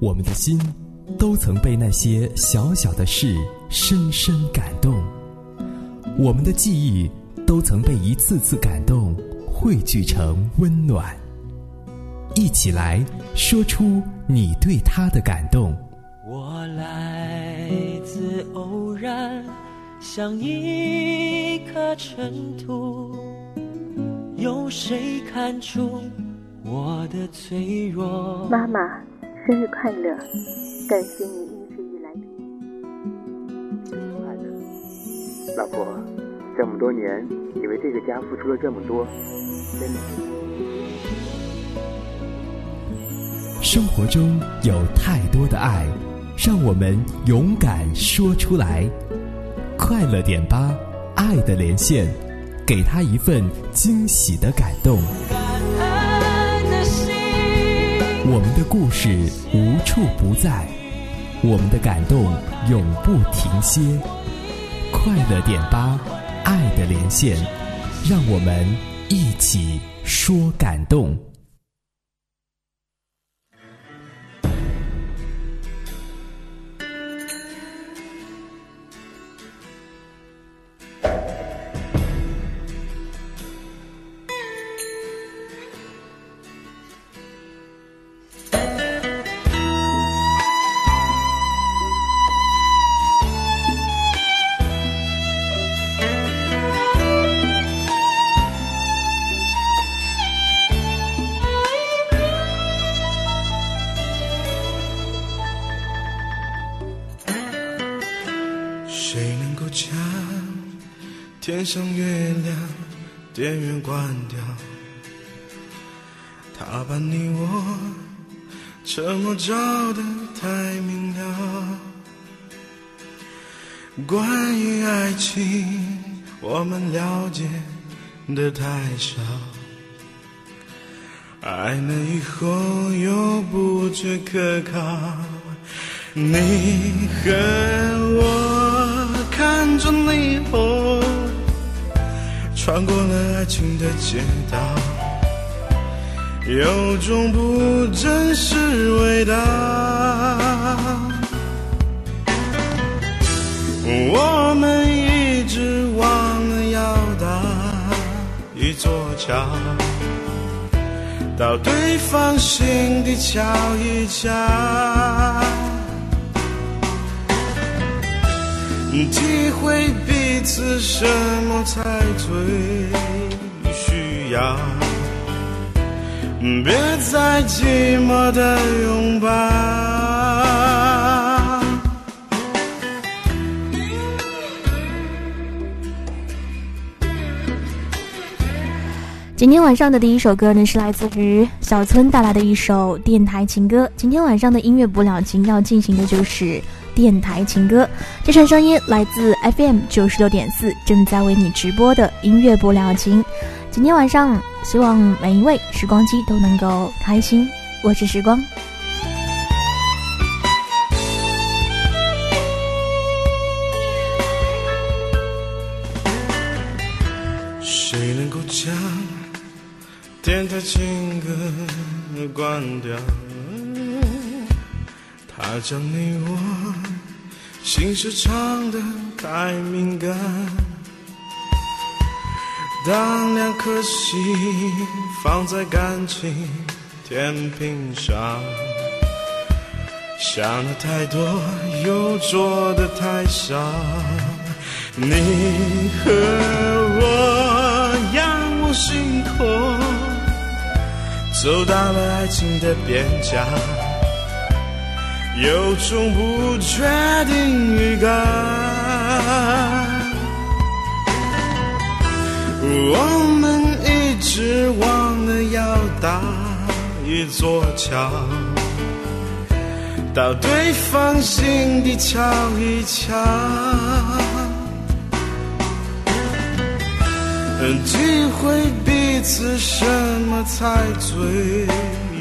我们的心都曾被那些小小的事深深感动，我们的记忆都曾被一次次感动汇聚成温暖。一起来说出你对他的感动。我来自偶然，像一颗尘土，有谁看出？妈妈，生日快乐！感谢你一直以来的。快乐，老婆，这么多年，你为这个家付出了这么多，真的。生活中有太多的爱，让我们勇敢说出来。快乐点吧，爱的连线，给他一份惊喜的感动。我们的故事无处不在，我们的感动永不停歇。快乐点吧，爱的连线，让我们一起说感动。够将天上月亮电源关掉？他把你我沉默照得太明了。关于爱情，我们了解的太少。爱了以后又不觉可靠。你和我看着霓虹，穿过了爱情的街道，有种不真实味道。我们一直忘了要搭一座桥，到对方心底瞧一瞧。体会彼此什么才最需要，别再寂寞的拥抱。今天晚上的第一首歌呢，是来自于小村带来的一首电台情歌。今天晚上的音乐不了情要进行的就是电台情歌，这串声音来自 FM 九十六点四，正在为你直播的音乐不了情。今天晚上，希望每一位时光机都能够开心。我是时光。谁能够将电台情歌关掉？他将你我心事唱得太敏感。当两颗心放在感情天平上，想的太多又做的太少。你和我仰望星空，走到了爱情的边疆，有种不确定预感。我们一直忘了要搭一座桥，到对方心底瞧一瞧。体会彼此什么才最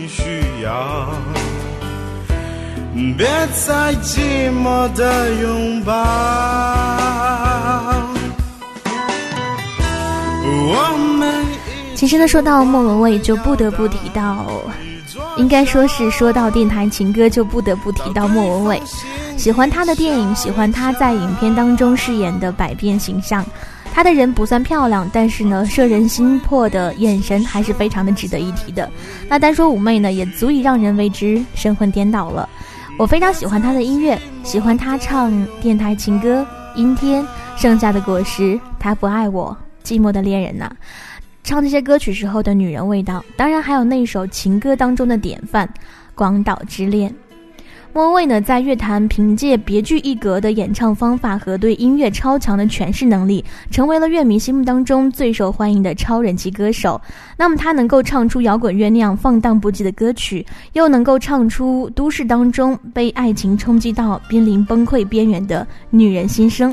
需要，别再寂寞的拥抱。其实呢，说到莫文蔚，就不得不提到应该说是说到电台情歌，就不得不提到莫文蔚。喜欢她的电影，喜欢她在影片当中饰演的百变形象。她的人不算漂亮，但是呢，摄人心魄的眼神还是非常的值得一提的。那单说妩媚呢，也足以让人为之神魂颠倒了。我非常喜欢他的音乐，喜欢他唱电台情歌，《阴天》《剩下的果实》《他不爱我》《寂寞的恋人》呐。唱这些歌曲时候的女人味道，当然还有那首情歌当中的典范《广岛之恋》。莫文蔚呢，在乐坛凭借别具一格的演唱方法和对音乐超强的诠释能力，成为了乐迷心目当中最受欢迎的超人气歌手。那么，她能够唱出摇滚乐那样放荡不羁的歌曲，又能够唱出都市当中被爱情冲击到濒临崩溃边缘的女人心声。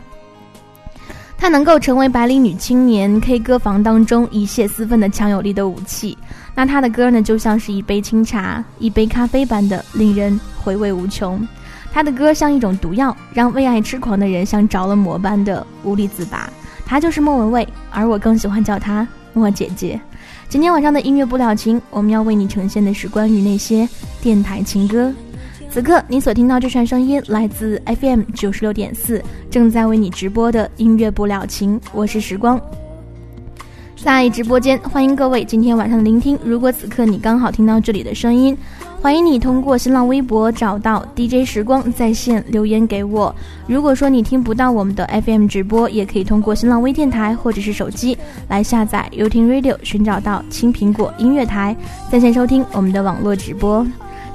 她能够成为白领女青年 K 歌房当中一泄私愤的强有力的武器。那他的歌呢，就像是一杯清茶、一杯咖啡般的令人回味无穷。他的歌像一种毒药，让为爱痴狂的人像着了魔般的无力自拔。他就是莫文蔚，而我更喜欢叫他莫姐姐。今天晚上的音乐不了情，我们要为你呈现的是关于那些电台情歌。此刻你所听到这串声音来自 FM 九十六点四，正在为你直播的音乐不了情，我是时光，在直播间欢迎各位今天晚上的聆听。如果此刻你刚好听到这里的声音，欢迎你通过新浪微博找到 DJ 时光在线留言给我。如果说你听不到我们的 FM 直播，也可以通过新浪微电台或者是手机来下载 y o u t Radio，寻找到青苹果音乐台在线收听我们的网络直播。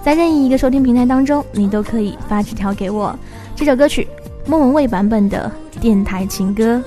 在任意一个收听平台当中，你都可以发纸条给我。这首歌曲，莫文蔚版本的电台情歌。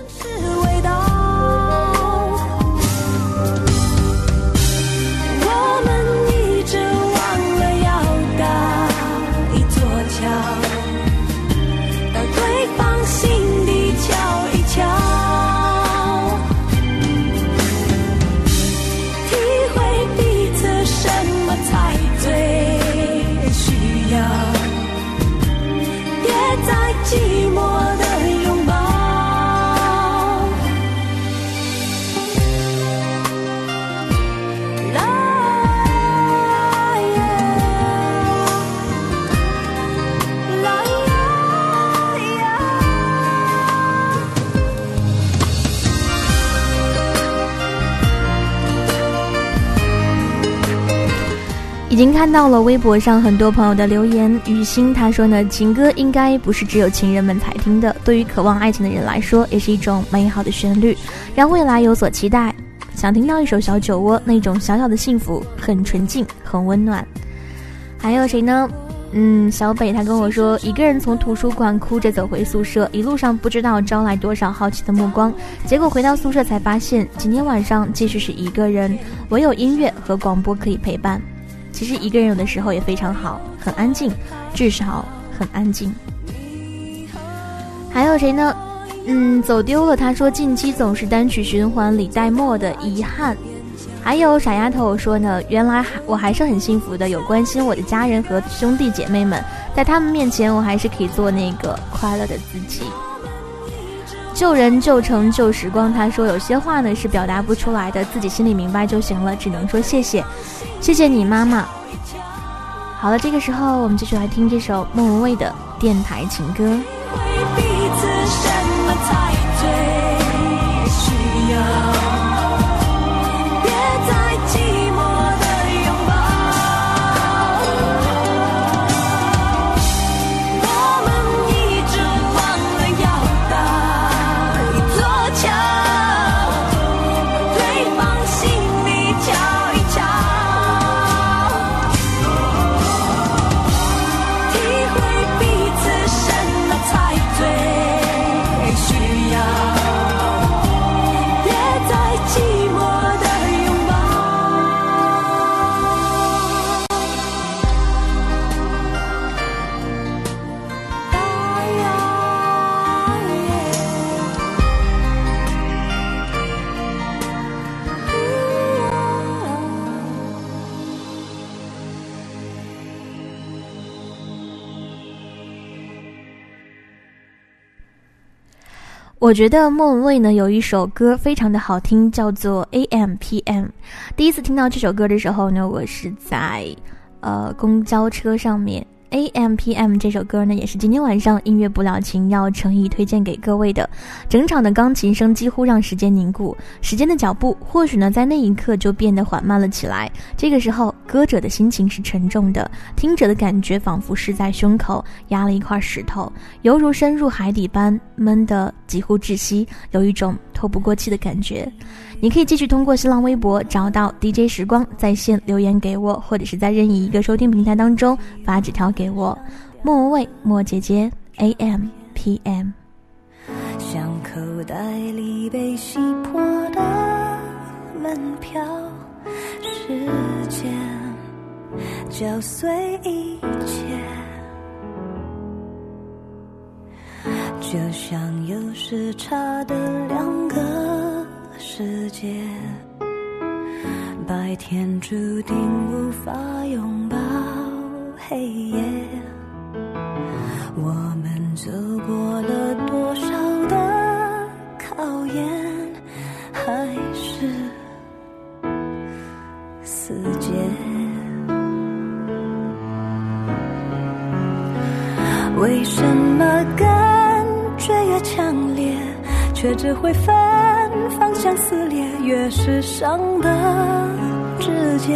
已经看到了微博上很多朋友的留言，雨欣他说呢，情歌应该不是只有情人们才听的，对于渴望爱情的人来说，也是一种美好的旋律，让未来有所期待。想听到一首小酒窝，那种小小的幸福，很纯净，很温暖。还有谁呢？嗯，小北他跟我说，一个人从图书馆哭着走回宿舍，一路上不知道招来多少好奇的目光，结果回到宿舍才发现，今天晚上继续是一个人，唯有音乐和广播可以陪伴。其实一个人有的时候也非常好，很安静，至少很安静。还有谁呢？嗯，走丢了。他说近期总是单曲循环李代沫的遗憾。还有傻丫头说呢，原来我还是很幸福的，有关心我的家人和兄弟姐妹们，在他们面前我还是可以做那个快乐的自己。旧人旧城旧时光，他说有些话呢是表达不出来的，自己心里明白就行了，只能说谢谢，谢谢你妈妈。好了，这个时候我们继续来听这首莫文蔚的电台情歌。我觉得莫文蔚呢有一首歌非常的好听，叫做 A M P M。第一次听到这首歌的时候呢，我是在呃公交车上面。A M P M 这首歌呢，也是今天晚上音乐不了情要诚意推荐给各位的。整场的钢琴声几乎让时间凝固，时间的脚步或许呢在那一刻就变得缓慢了起来。这个时候，歌者的心情是沉重的，听者的感觉仿佛是在胸口压了一块石头，犹如深入海底般闷得几乎窒息，有一种透不过气的感觉。你可以继续通过新浪微博找到 DJ 时光在线留言给我，或者是在任意一个收听平台当中发纸条给我。莫文蔚，莫姐姐，AM PM。像口袋里被洗破的门票，时间搅碎一切，就像有时差的两个。世界，白天注定无法拥抱黑夜。我们走过了多少的考验，还是死结？为什么感觉越强烈，却只会分？方向撕裂，越是伤的直接。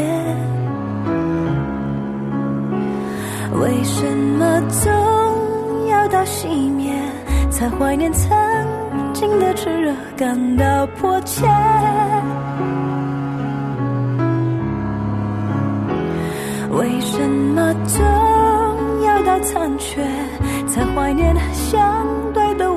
为什么总要到熄灭，才怀念曾经的炽热，感到迫切？为什么总要到残缺，才怀念相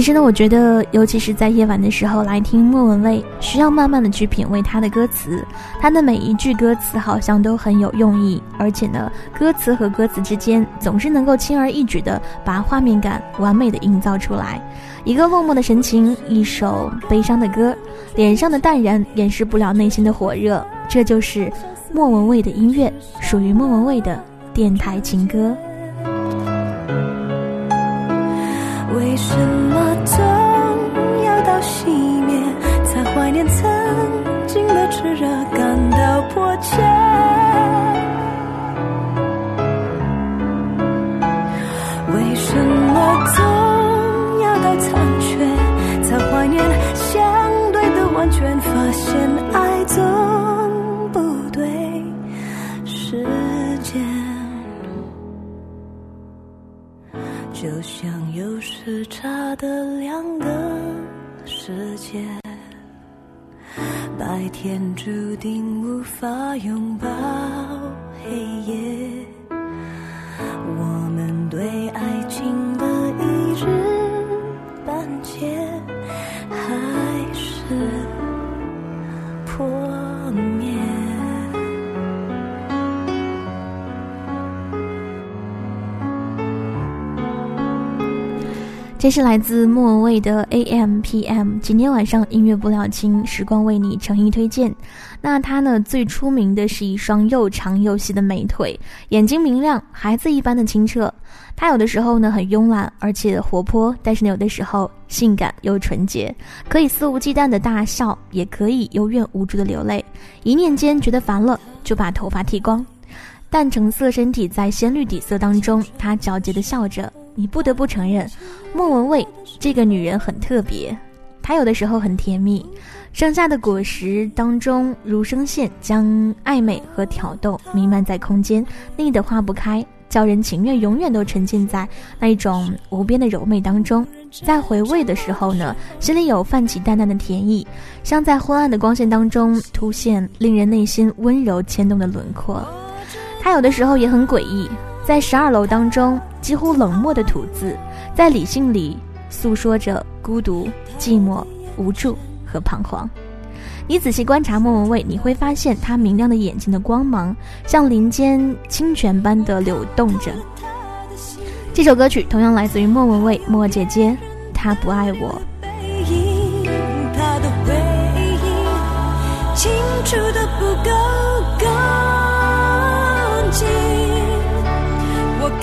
其实呢，我觉得，尤其是在夜晚的时候来听莫文蔚，需要慢慢的去品味她的歌词。她的每一句歌词好像都很有用意，而且呢，歌词和歌词之间总是能够轻而易举的把画面感完美的营造出来。一个落寞的神情，一首悲伤的歌，脸上的淡然掩饰不了内心的火热。这就是莫文蔚的音乐，属于莫文蔚的电台情歌。为什么总要到熄灭，才怀念曾经的炽热，感到迫切？为什么总要到残缺，才怀念相对的完全，发现爱总就像有时差的两个世界，白天注定无法拥抱黑夜。这是来自莫文蔚的 AM PM，今天晚上音乐不了情，时光为你诚意推荐。那她呢，最出名的是一双又长又细的美腿，眼睛明亮，孩子一般的清澈。她有的时候呢很慵懒，而且活泼，但是呢有的时候性感又纯洁，可以肆无忌惮的大笑，也可以幽怨无助的流泪。一念间觉得烦了，就把头发剃光。淡橙色身体在鲜绿底色当中，她皎洁的笑着。你不得不承认，莫文蔚这个女人很特别。她有的时候很甜蜜，盛夏的果实当中如声线，将暧昧和挑逗弥漫在空间，腻得化不开，叫人情愿永远都沉浸在那一种无边的柔媚当中。在回味的时候呢，心里有泛起淡淡的甜意，像在昏暗的光线当中凸现令人内心温柔牵动的轮廓。他有的时候也很诡异，在十二楼当中几乎冷漠的吐字，在理性里诉说着孤独、寂寞、无助和彷徨。你仔细观察莫文蔚，你会发现他明亮的眼睛的光芒，像林间清泉般的流动着。这首歌曲同样来自于莫文蔚，莫姐姐，她不爱我。清楚的不够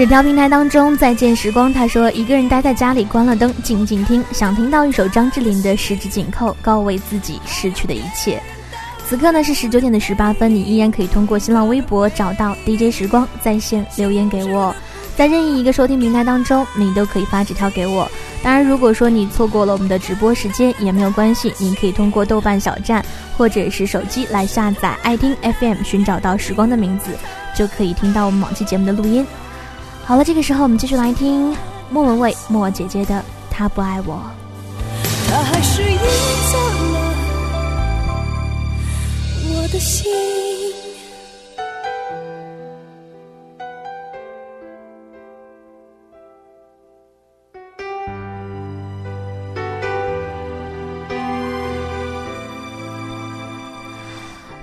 纸条平台当中，再见时光。他说，一个人待在家里，关了灯，静静听，想听到一首张智霖的《十指紧扣》，告慰自己逝去的一切。此刻呢是十九点的十八分，你依然可以通过新浪微博找到 DJ 时光在线留言给我，在任意一个收听平台当中，你都可以发纸条给我。当然，如果说你错过了我们的直播时间也没有关系，你可以通过豆瓣小站或者是手机来下载爱听 FM，寻找到时光的名字，就可以听到我们往期节目的录音。好了，这个时候我们继续来听莫文蔚莫姐姐的《他不爱我》。他还是赢走了我的心。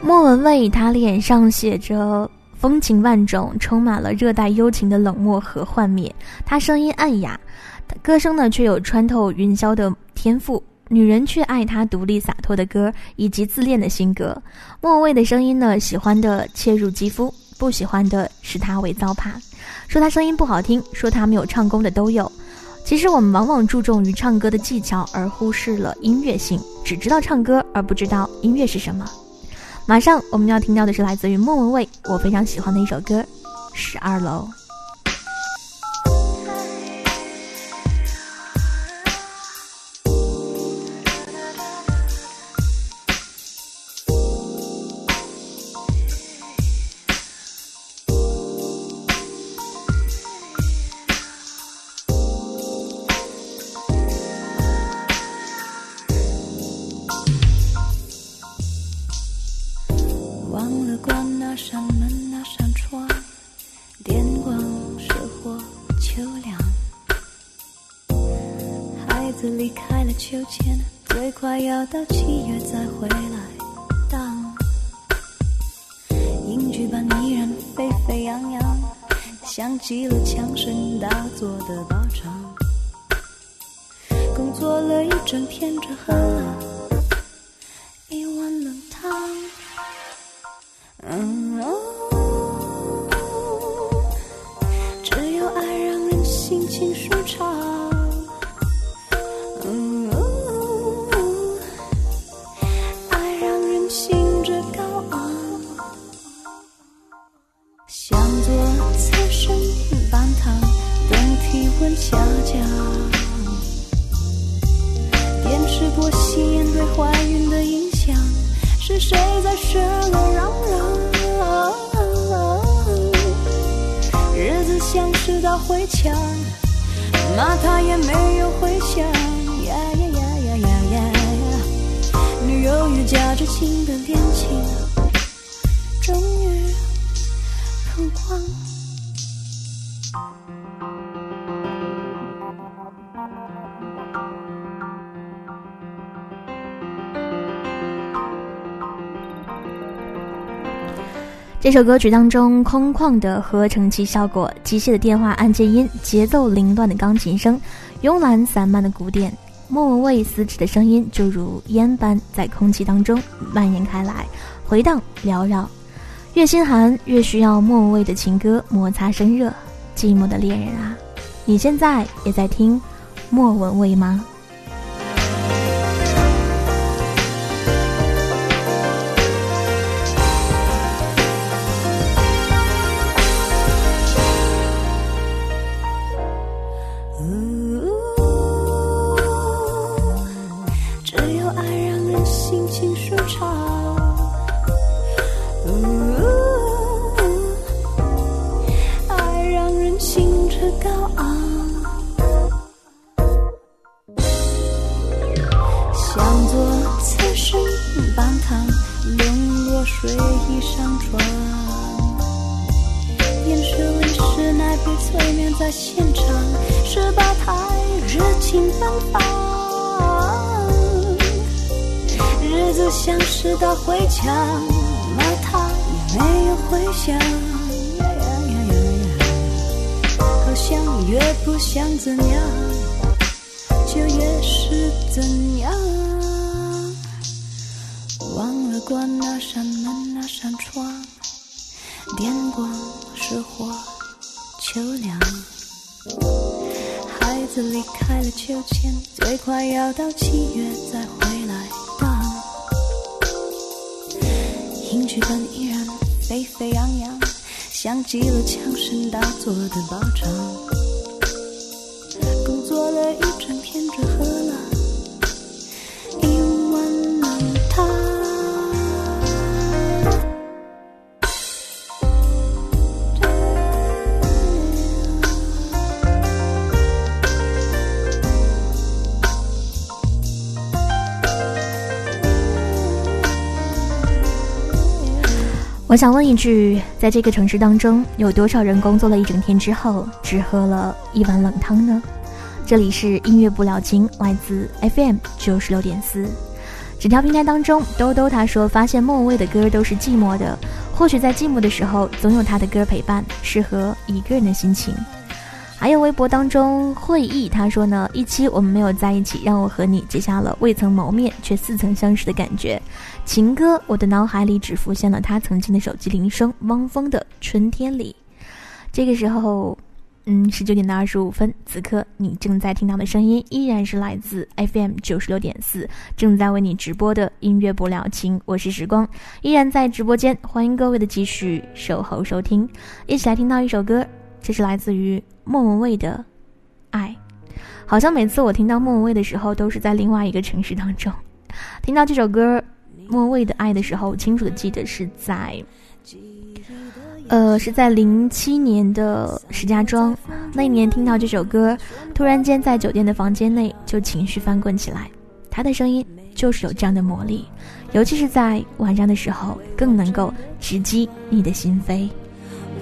莫文蔚，她脸上写着风情万种，充满了热带幽情的冷漠和幻灭。她声音暗哑，歌声呢却有穿透云霄的天赋。女人却爱她独立洒脱的歌以及自恋的性格。莫文蔚的声音呢，喜欢的切入肌肤，不喜欢的视她为糟粕。说她声音不好听，说她没有唱功的都有。其实我们往往注重于唱歌的技巧，而忽视了音乐性，只知道唱歌而不知道音乐是什么。马上我们要听到的是来自于莫文蔚，我非常喜欢的一首歌《十二楼》。到七月再回来当影剧版依然沸沸扬扬，响起了枪声大作的包场。工作了一整天，只喝了这首歌曲当中，空旷的合成器效果、机械的电话按键音、节奏凌乱的钢琴声、慵懒散漫的鼓点，莫文蔚撕纸的声音就如烟般在空气当中蔓延开来，回荡缭绕。越心寒，越需要莫文蔚的情歌摩擦生热。寂寞的恋人啊，你现在也在听莫文蔚吗？依然沸沸扬扬，像极了枪声大作的爆炸。工作了一整天，只想问一句，在这个城市当中，有多少人工作了一整天之后，只喝了一碗冷汤呢？这里是音乐不了情，来自 FM 九十六点四。纸条平台当中，兜兜他说，发现莫文蔚的歌都是寂寞的，或许在寂寞的时候，总有他的歌陪伴，适合一个人的心情。还有微博当中会议他说呢，一期我们没有在一起，让我和你结下了未曾谋面却似曾相识的感觉。情歌，我的脑海里只浮现了他曾经的手机铃声，汪峰的《春天里》。这个时候，嗯，十九点的二十五分，此刻你正在听到的声音依然是来自 FM 九十六点四，正在为你直播的音乐不了情，我是时光，依然在直播间，欢迎各位的继续守候收听，一起来听到一首歌，这是来自于莫文蔚的《爱》。好像每次我听到莫文蔚的时候，都是在另外一个城市当中，听到这首歌。莫文蔚的爱的时候，我清楚的记得是在，呃，是在零七年的石家庄那一年听到这首歌，突然间在酒店的房间内就情绪翻滚起来。他的声音就是有这样的魔力，尤其是在晚上的时候，更能够直击你的心扉。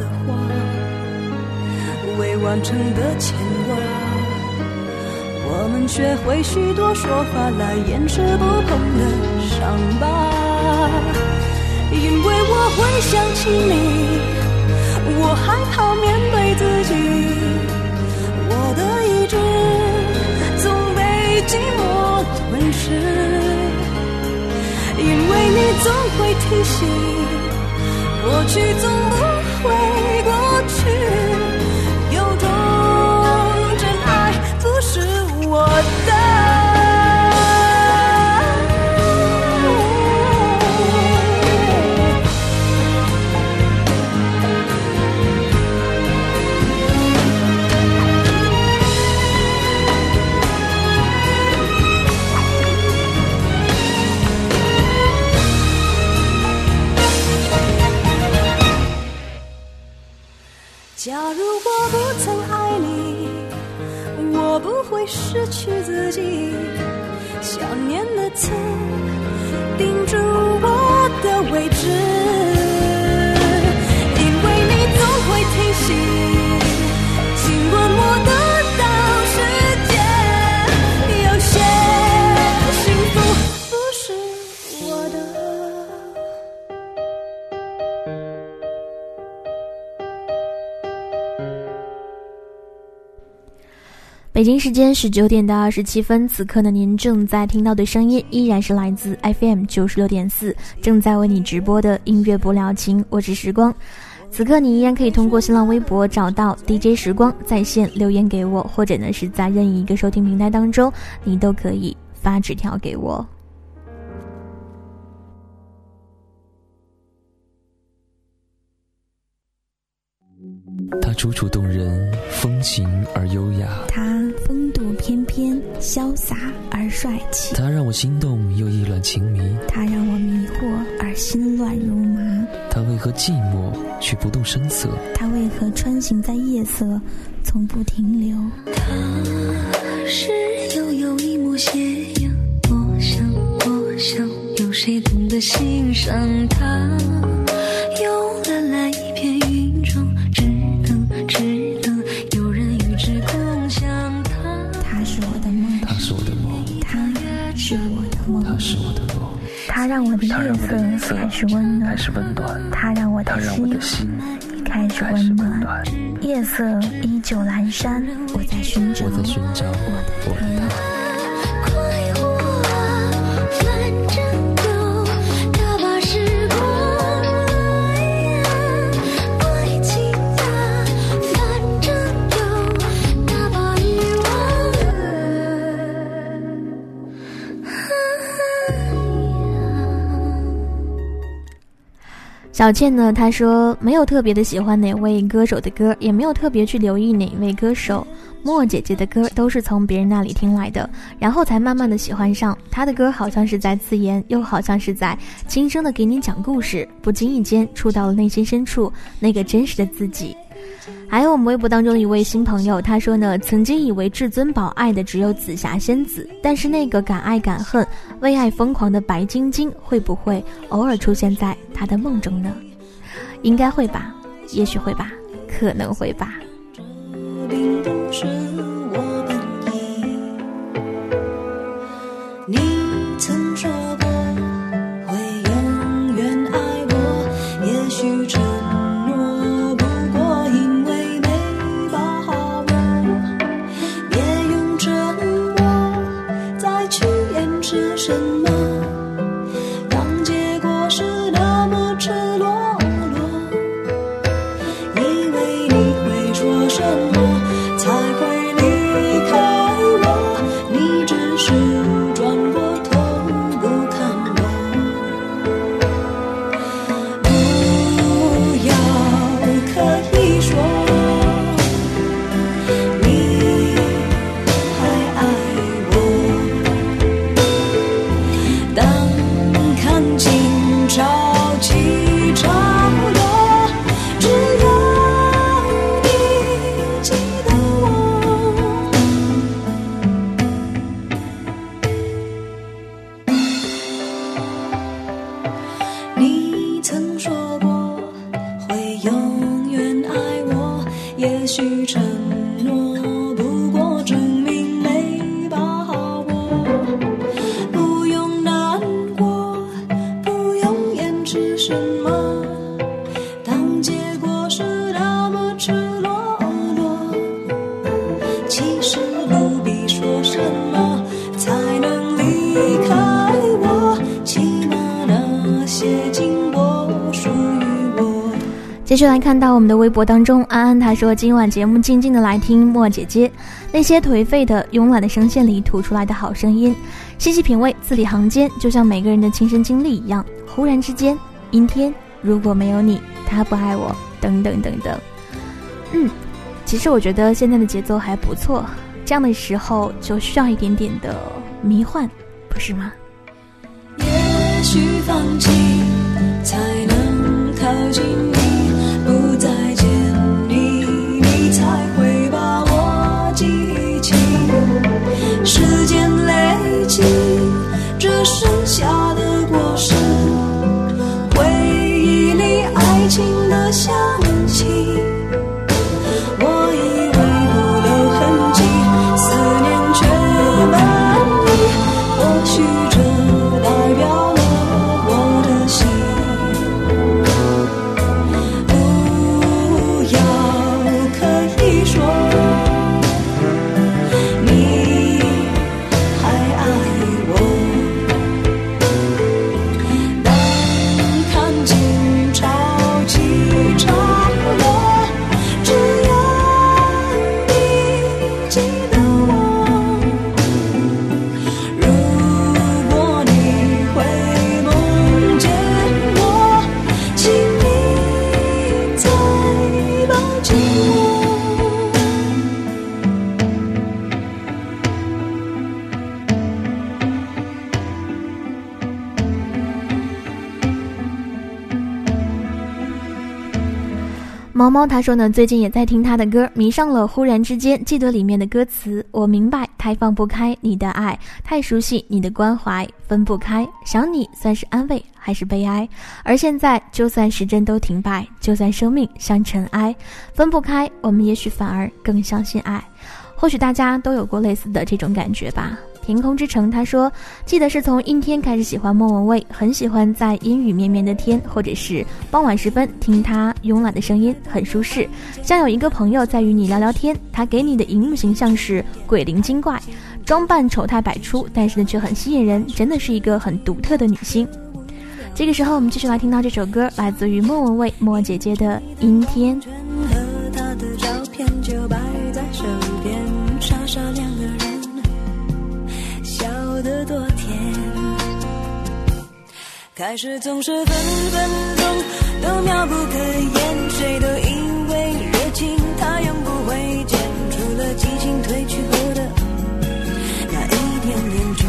的话，未完成的牵挂，我们学会许多说法来掩饰不碰的伤疤，因为我会想起你，我害怕面对自己，我的意志总被寂寞吞噬，因为你总会提醒，过去总不会。失去自己。北京时间十九点到二十七分，此刻呢，您正在听到的声音依然是来自 FM 九十六点四，正在为你直播的音乐不了情，我是时光。此刻你依然可以通过新浪微博找到 DJ 时光在线留言给我，或者呢是在任意一个收听平台当中，你都可以发纸条给我。它楚楚动人，风情而优雅。他风度翩翩，潇洒而帅气。它让我心动又意乱情迷。他让我迷惑而心乱如麻。它为何寂寞却不动声色？他为何穿行在夜色，从不停留？他是悠悠一抹斜阳，我想，我想，有谁懂得欣赏他？他让我的夜色开始温暖。他让我它的让我的心心开始温暖。夜色依旧阑珊，我在寻找我的。他。小倩呢，她说没有特别的喜欢哪位歌手的歌，也没有特别去留意哪位歌手。莫姐姐的歌都是从别人那里听来的，然后才慢慢的喜欢上她的歌，好像是在自言，又好像是在轻声的给你讲故事，不经意间触到了内心深处那个真实的自己。还有我们微博当中一位新朋友，他说呢，曾经以为至尊宝爱的只有紫霞仙子，但是那个敢爱敢恨、为爱疯狂的白晶晶，会不会偶尔出现在他的梦中呢？应该会吧，也许会吧，可能会吧。的微博当中，安安他说今晚节目静静的来听莫姐姐那些颓废的慵懒的声线里吐出来的好声音，细细品味，字里行间就像每个人的亲身经历一样。忽然之间，阴天，如果没有你，他不爱我，等等等等。嗯，其实我觉得现在的节奏还不错，这样的时候就需要一点点的迷幻，不是吗？也许放弃才能靠近累积，只剩下毛毛他说呢，最近也在听他的歌，迷上了。忽然之间，记得里面的歌词，我明白，太放不开你的爱，太熟悉你的关怀，分不开。想你算是安慰还是悲哀？而现在，就算时针都停摆，就算生命像尘埃，分不开，我们也许反而更相信爱。或许大家都有过类似的这种感觉吧。天空之城，他说，记得是从阴天开始喜欢莫文蔚，很喜欢在阴雨绵绵的天，或者是傍晚时分听他慵懒的声音，很舒适，像有一个朋友在与你聊聊天。他给你的荧幕形象是鬼灵精怪，装扮丑态百出，但是呢却很吸引人，真的是一个很独特的女星。这个时候，我们继续来听到这首歌，来自于莫文蔚莫姐姐的《阴天》。的多甜。开始总是分分钟都妙不可言，谁都以为热情它永不会减，除了激情褪去后的那一点点倦。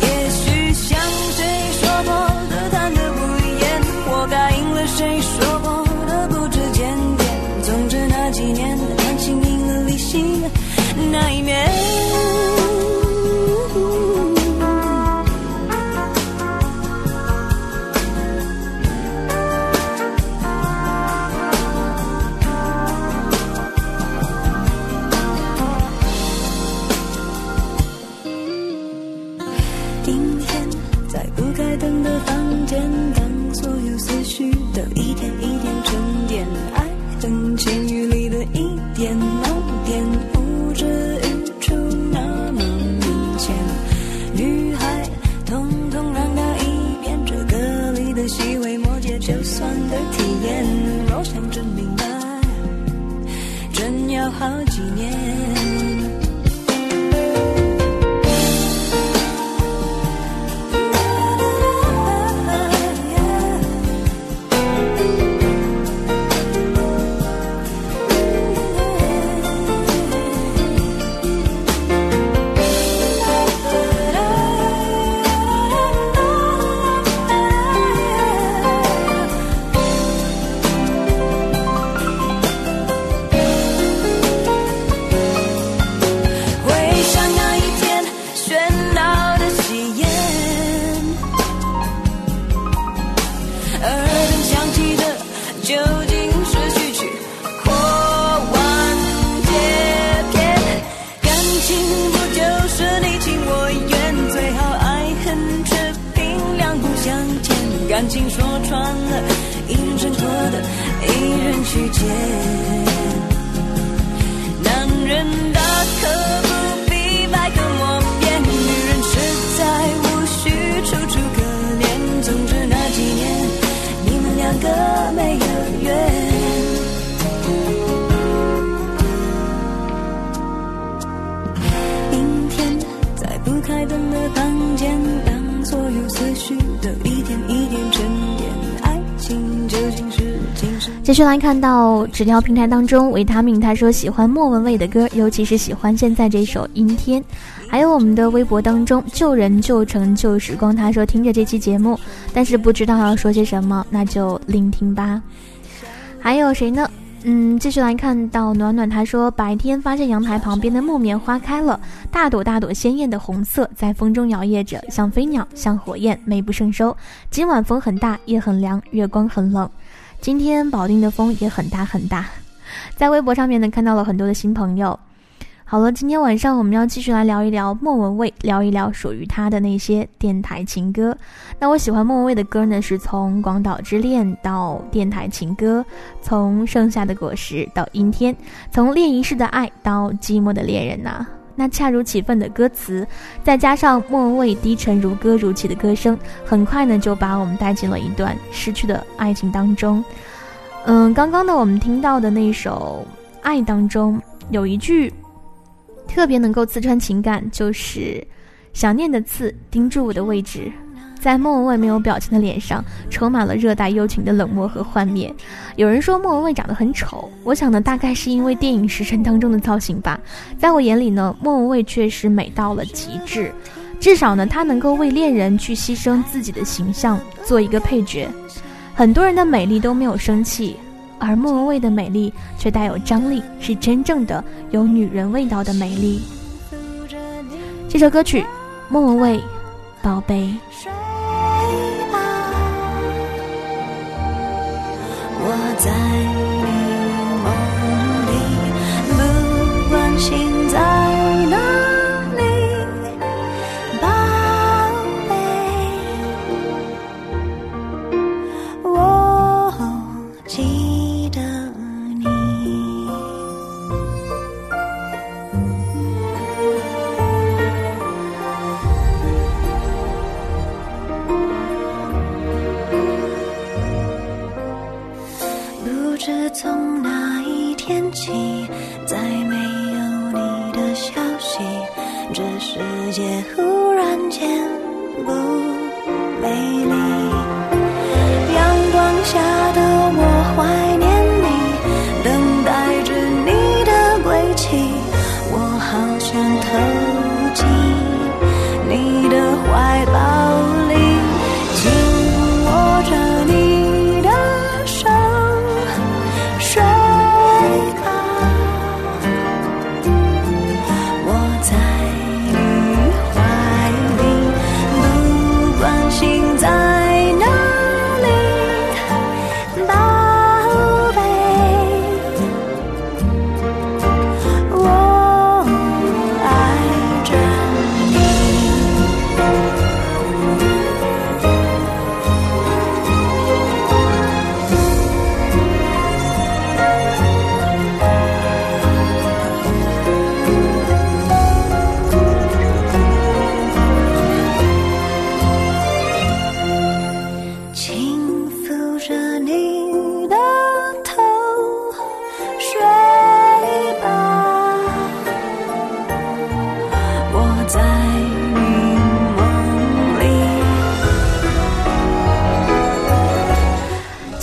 也许像谁说过有思绪的一点一点沉淀，爱情究竟是今生。继续来看到纸条平台当中，维他命他说喜欢莫文蔚的歌，尤其是喜欢现在这首《阴天》。还有我们的微博当中，旧人旧城旧时光，他说听着这期节目，但是不知道要说些什么，那就聆听吧。还有谁呢？嗯，继续来看到暖暖，他说白天发现阳台旁边的木棉花开了，大朵大朵鲜艳的红色，在风中摇曳着，像飞鸟，像火焰，美不胜收。今晚风很大，夜很凉，月光很冷。今天保定的风也很大很大。在微博上面呢，看到了很多的新朋友。好了，今天晚上我们要继续来聊一聊莫文蔚，聊一聊属于她的那些电台情歌。那我喜欢莫文蔚的歌呢，是从《广岛之恋》到电台情歌，从《盛夏的果实》到《阴天》，从恋一世的爱到寂寞的恋人呐。那恰如其分的歌词，再加上莫文蔚低沉如歌如泣的歌声，很快呢就把我们带进了一段失去的爱情当中。嗯，刚刚呢我们听到的那首《爱》当中有一句。特别能够刺穿情感，就是想念的刺钉住我的位置，在莫文蔚没有表情的脸上，充满了热带幽情的冷漠和幻灭。有人说莫文蔚长得很丑，我想呢，大概是因为电影《时辰》当中的造型吧。在我眼里呢，莫文蔚确实美到了极致，至少呢，她能够为恋人去牺牲自己的形象，做一个配角。很多人的美丽都没有生气。而莫文蔚的美丽却带有张力，是真正的有女人味道的美丽。这首歌曲，莫文蔚，宝贝。我在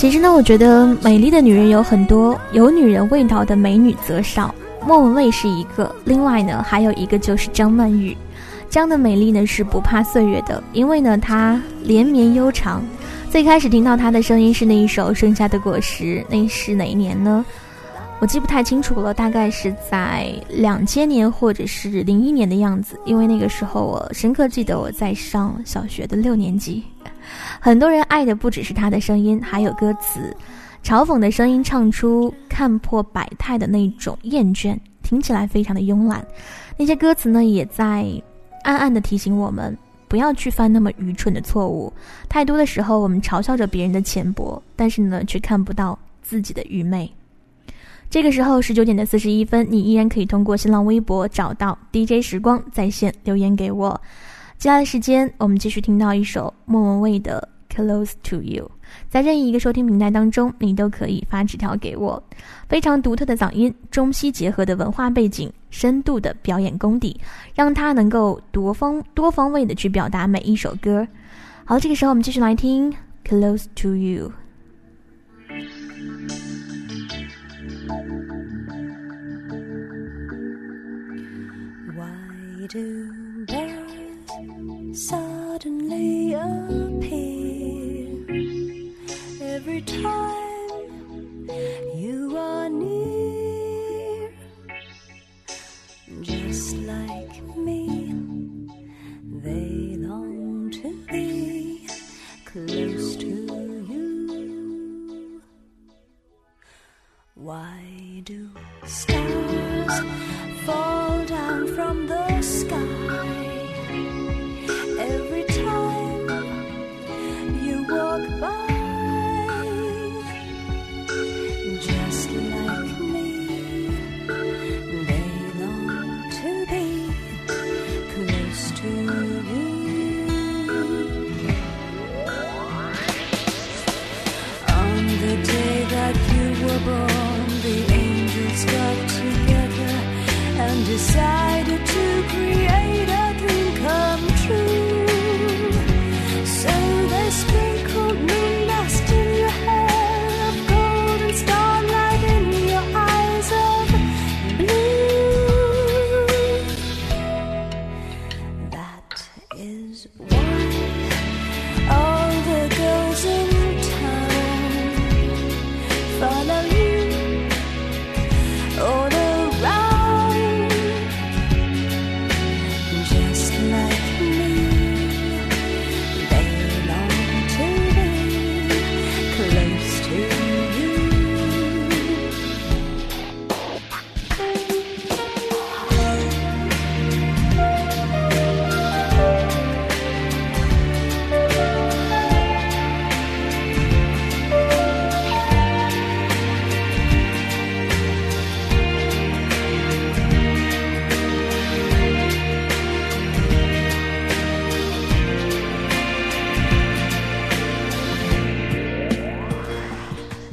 其实呢，我觉得美丽的女人有很多，有女人味道的美女则少。莫文蔚是一个，另外呢，还有一个就是张曼玉。这样的美丽呢是不怕岁月的，因为呢她连绵悠长。最开始听到她的声音是那一首《盛夏的果实》，那是哪一年呢？我记不太清楚了，大概是在两千年或者是零一年的样子，因为那个时候我深刻记得我在上小学的六年级。很多人爱的不只是他的声音，还有歌词，嘲讽的声音唱出看破百态的那种厌倦，听起来非常的慵懒。那些歌词呢，也在暗暗的提醒我们，不要去犯那么愚蠢的错误。太多的时候，我们嘲笑着别人的浅薄，但是呢，却看不到自己的愚昧。这个时候十九点的四十一分，你依然可以通过新浪微博找到 DJ 时光在线留言给我。接下来时间，我们继续听到一首莫文蔚的《Close to You》。在任意一个收听平台当中，你都可以发纸条给我。非常独特的嗓音，中西结合的文化背景，深度的表演功底，让他能够多方多方位的去表达每一首歌。好，这个时候我们继续来听《Close to You》。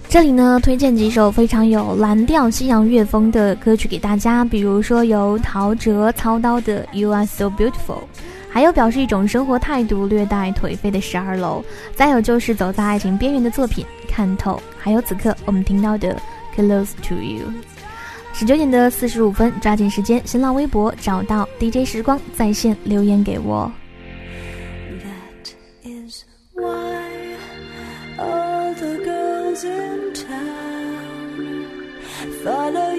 这里呢，推荐几首非常有蓝调西洋乐风的歌曲给大家，比如说由陶喆操刀的《You Are So Beautiful》，还有表示一种生活态度略带颓废的《十二楼》，再有就是走在爱情边缘的作品《看透》，还有此刻我们听到的《Close to You》。十九点的四十五分，抓紧时间，新浪微博找到 DJ 时光在线留言给我。打了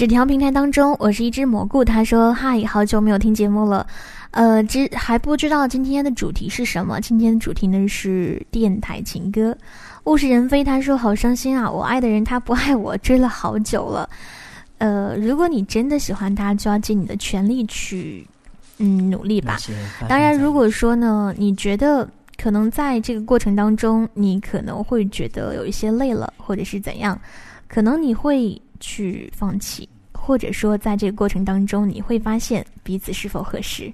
纸条平台当中，我是一只蘑菇。他说：“嗨，好久没有听节目了，呃，知还不知道今天的主题是什么？今天的主题呢是电台情歌。物是人非，他说好伤心啊！我爱的人他不爱我，追了好久了。呃，如果你真的喜欢他，就要尽你的全力去，嗯，努力吧。当然，如果说呢，你觉得可能在这个过程当中，你可能会觉得有一些累了，或者是怎样，可能你会去放弃，或者说在这个过程当中，你会发现彼此是否合适。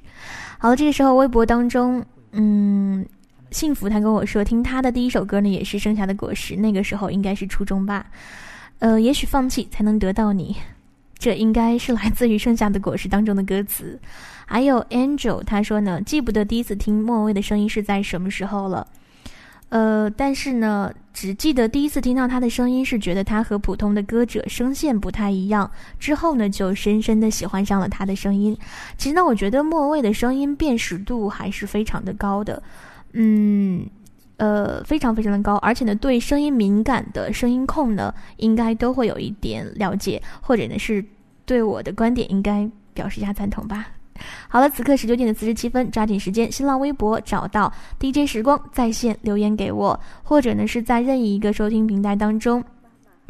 好了，这个时候微博当中，嗯，幸福他跟我说，听他的第一首歌呢，也是《盛夏的果实》，那个时候应该是初中吧。呃，也许放弃才能得到你，这应该是来自于《盛夏的果实》当中的歌词。还有 Angel，他说呢，记不得第一次听莫文蔚的声音是在什么时候了。呃，但是呢，只记得第一次听到他的声音是觉得他和普通的歌者声线不太一样，之后呢，就深深的喜欢上了他的声音。其实呢，我觉得莫文蔚的声音辨识度还是非常的高的。嗯，呃，非常非常的高，而且呢，对声音敏感的声音控呢，应该都会有一点了解，或者呢是对我的观点应该表示一下赞同吧。好了，此刻十九点的四十七分，抓紧时间，新浪微博找到 DJ 时光在线留言给我，或者呢是在任意一个收听平台当中，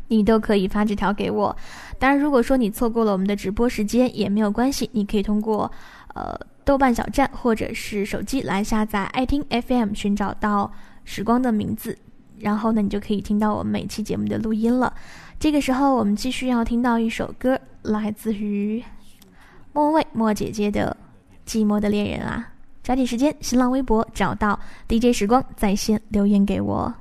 你都可以发纸条给我。当然，如果说你错过了我们的直播时间也没有关系，你可以通过呃。豆瓣小站或者是手机来下载爱听 FM，寻找到时光的名字，然后呢，你就可以听到我们每期节目的录音了。这个时候，我们继续要听到一首歌，来自于莫文蔚莫姐姐的《寂寞的恋人》啊！抓紧时间，新浪微博找到 DJ 时光在线留言给我。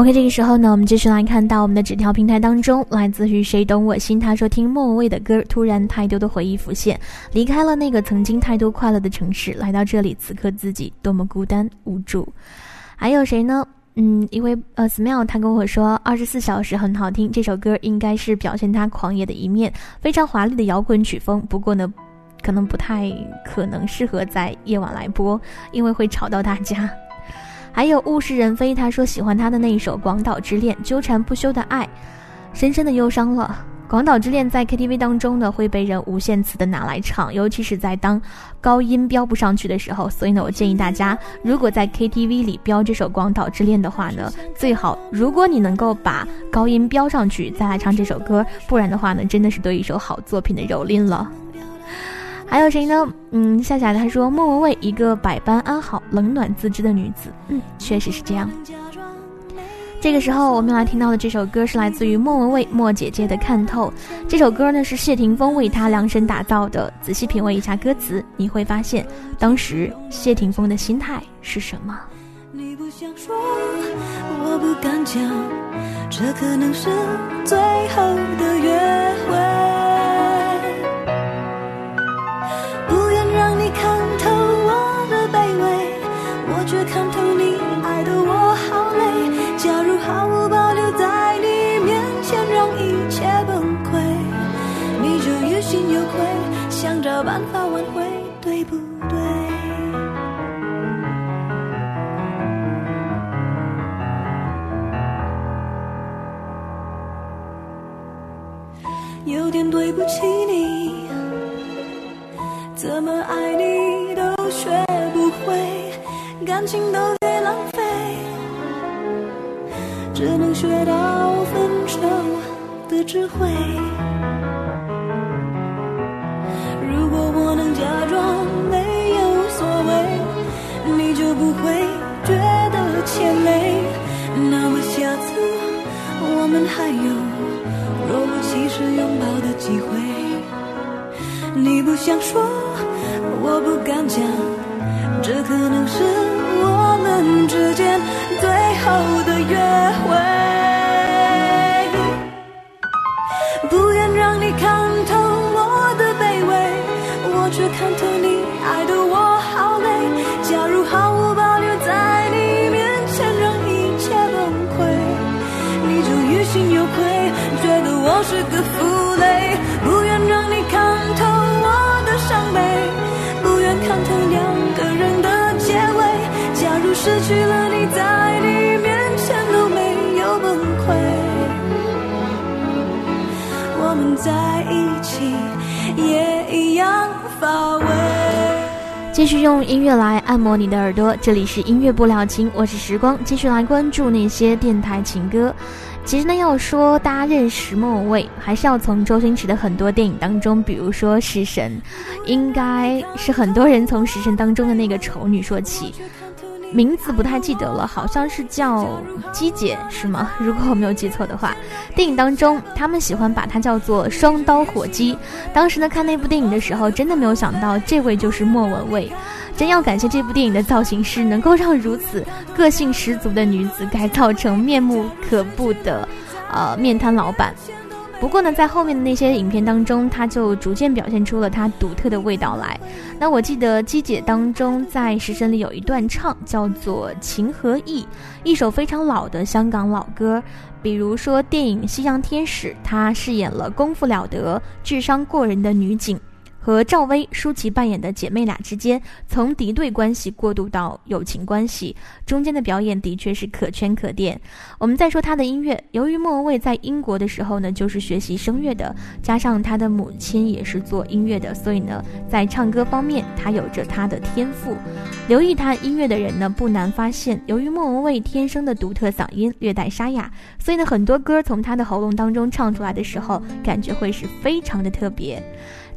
OK，这个时候呢，我们继续来看到我们的纸条平台当中，来自于谁懂我心？他说听莫文蔚的歌，突然太多的回忆浮现，离开了那个曾经太多快乐的城市，来到这里，此刻自己多么孤单无助。还有谁呢？嗯，因为呃，Smile 他跟我说，二十四小时很好听，这首歌应该是表现他狂野的一面，非常华丽的摇滚曲风。不过呢，可能不太可能适合在夜晚来播，因为会吵到大家。还有物是人非，他说喜欢他的那一首《广岛之恋》，纠缠不休的爱，深深的忧伤了。《广岛之恋》在 KTV 当中呢会被人无限次的拿来唱，尤其是在当高音飙不上去的时候。所以呢，我建议大家，如果在 KTV 里飙这首《广岛之恋》的话呢，最好如果你能够把高音飙上去再来唱这首歌，不然的话呢，真的是对一首好作品的蹂躏了。还有谁呢？嗯，夏夏他说莫文蔚一个百般安好、冷暖自知的女子。嗯，确实是这样。这个时候我们来听到的这首歌是来自于莫文蔚莫姐姐的《看透》。这首歌呢是谢霆锋为她量身打造的。仔细品味一下歌词，你会发现当时谢霆锋的心态是什么。你不想说，我不敢讲，这可能是最后的约会。有愧，想着办法挽回，对不对？有点对不起你，怎么爱你都学不会，感情都给浪费，只能学到分手的智慧。不会觉得欠累。那么下次我们还有若无其事拥抱的机会。你不想说，我不敢讲，这可能是我们之间最后的约会。不愿让你看透我的卑微，我。却看透你爱的是个负累。不愿让你看透我的伤悲，不愿看透两个人的结尾。假如失去了你，在你面前都没有崩溃，我们在一起也一样乏味。继续用音乐来按摩你的耳朵，这里是音乐不了情，我是时光。继续来关注那些电台情歌。其实呢，要说大家认识莫文蔚，还是要从周星驰的很多电影当中，比如说《食神》，应该是很多人从《食神》当中的那个丑女说起。名字不太记得了，好像是叫姬姐是吗？如果我没有记错的话，电影当中他们喜欢把她叫做双刀火鸡。当时呢看那部电影的时候，真的没有想到这位就是莫文蔚。真要感谢这部电影的造型师，能够让如此个性十足的女子改造成面目可怖的，呃面瘫老板。不过呢，在后面的那些影片当中，他就逐渐表现出了他独特的味道来。那我记得鸡姐当中在《食神》里有一段唱，叫做《情和义》，一首非常老的香港老歌。比如说电影《夕阳天使》，她饰演了功夫了得、智商过人的女警。和赵薇、舒淇扮演的姐妹俩之间，从敌对关系过渡到友情关系，中间的表演的确是可圈可点。我们再说她的音乐，由于莫文蔚在英国的时候呢，就是学习声乐的，加上她的母亲也是做音乐的，所以呢，在唱歌方面，她有着她的天赋。留意她音乐的人呢，不难发现，由于莫文蔚天生的独特嗓音略带沙哑，所以呢，很多歌从她的喉咙当中唱出来的时候，感觉会是非常的特别。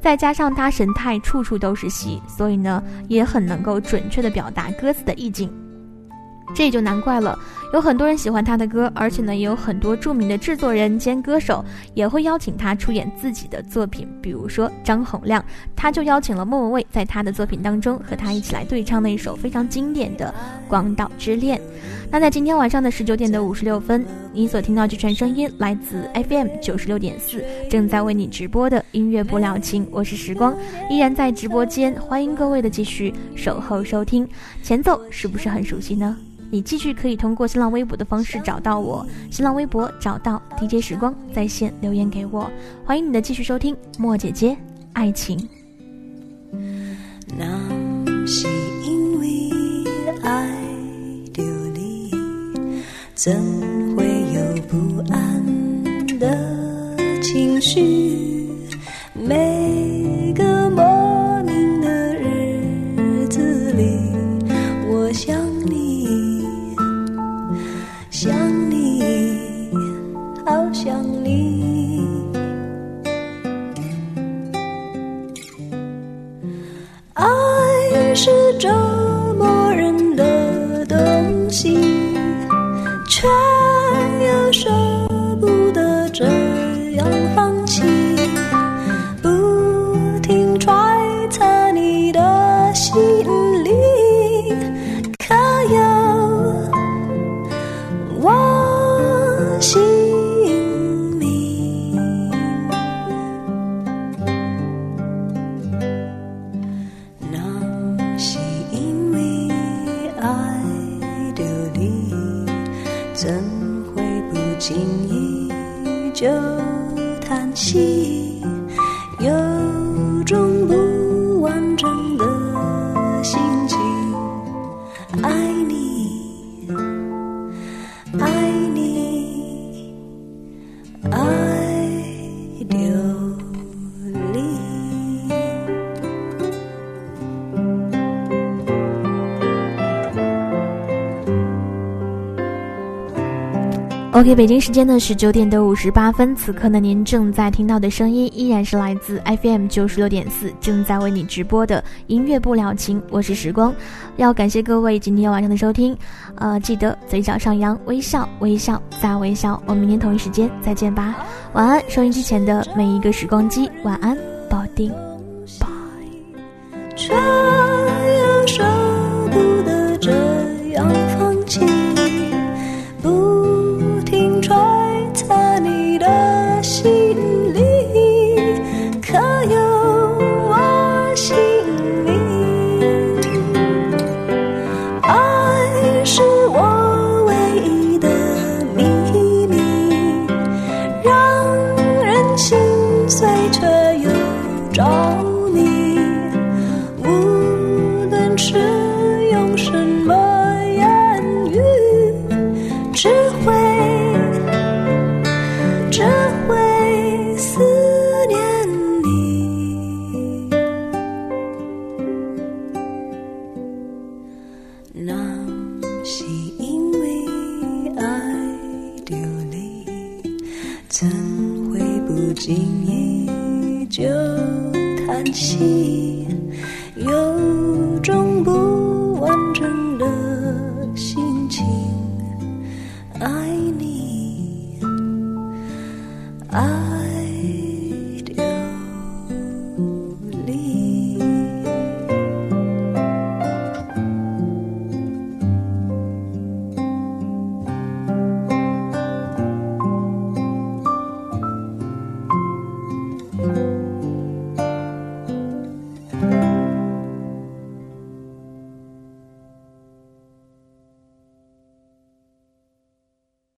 再加上他神态处处都是戏，所以呢也很能够准确的表达歌词的意境，这也就难怪了。有很多人喜欢他的歌，而且呢也有很多著名的制作人兼歌手也会邀请他出演自己的作品，比如说张洪亮，他就邀请了莫文蔚在他的作品当中和他一起来对唱那一首非常经典的《广岛之恋》。那在今天晚上的十九点的五十六分，你所听到这串声音来自 FM 九十六点四，正在为你直播的音乐不了情，我是时光，依然在直播间，欢迎各位的继续守候收听。前奏是不是很熟悉呢？你继续可以通过新浪微博的方式找到我，新浪微博找到 DJ 时光在线留言给我，欢迎你的继续收听莫姐姐爱情。怎会有不安的情绪？OK，北京时间的十九点的五十八分，此刻呢，您正在听到的声音依然是来自 FM 九十六点四，正在为你直播的音乐不了情，我是时光，要感谢各位今天晚上的收听，呃，记得嘴角上扬，微笑，微笑再微笑，我们明天同一时间再见吧，晚安，收音机前的每一个时光机，晚安，保定，拜。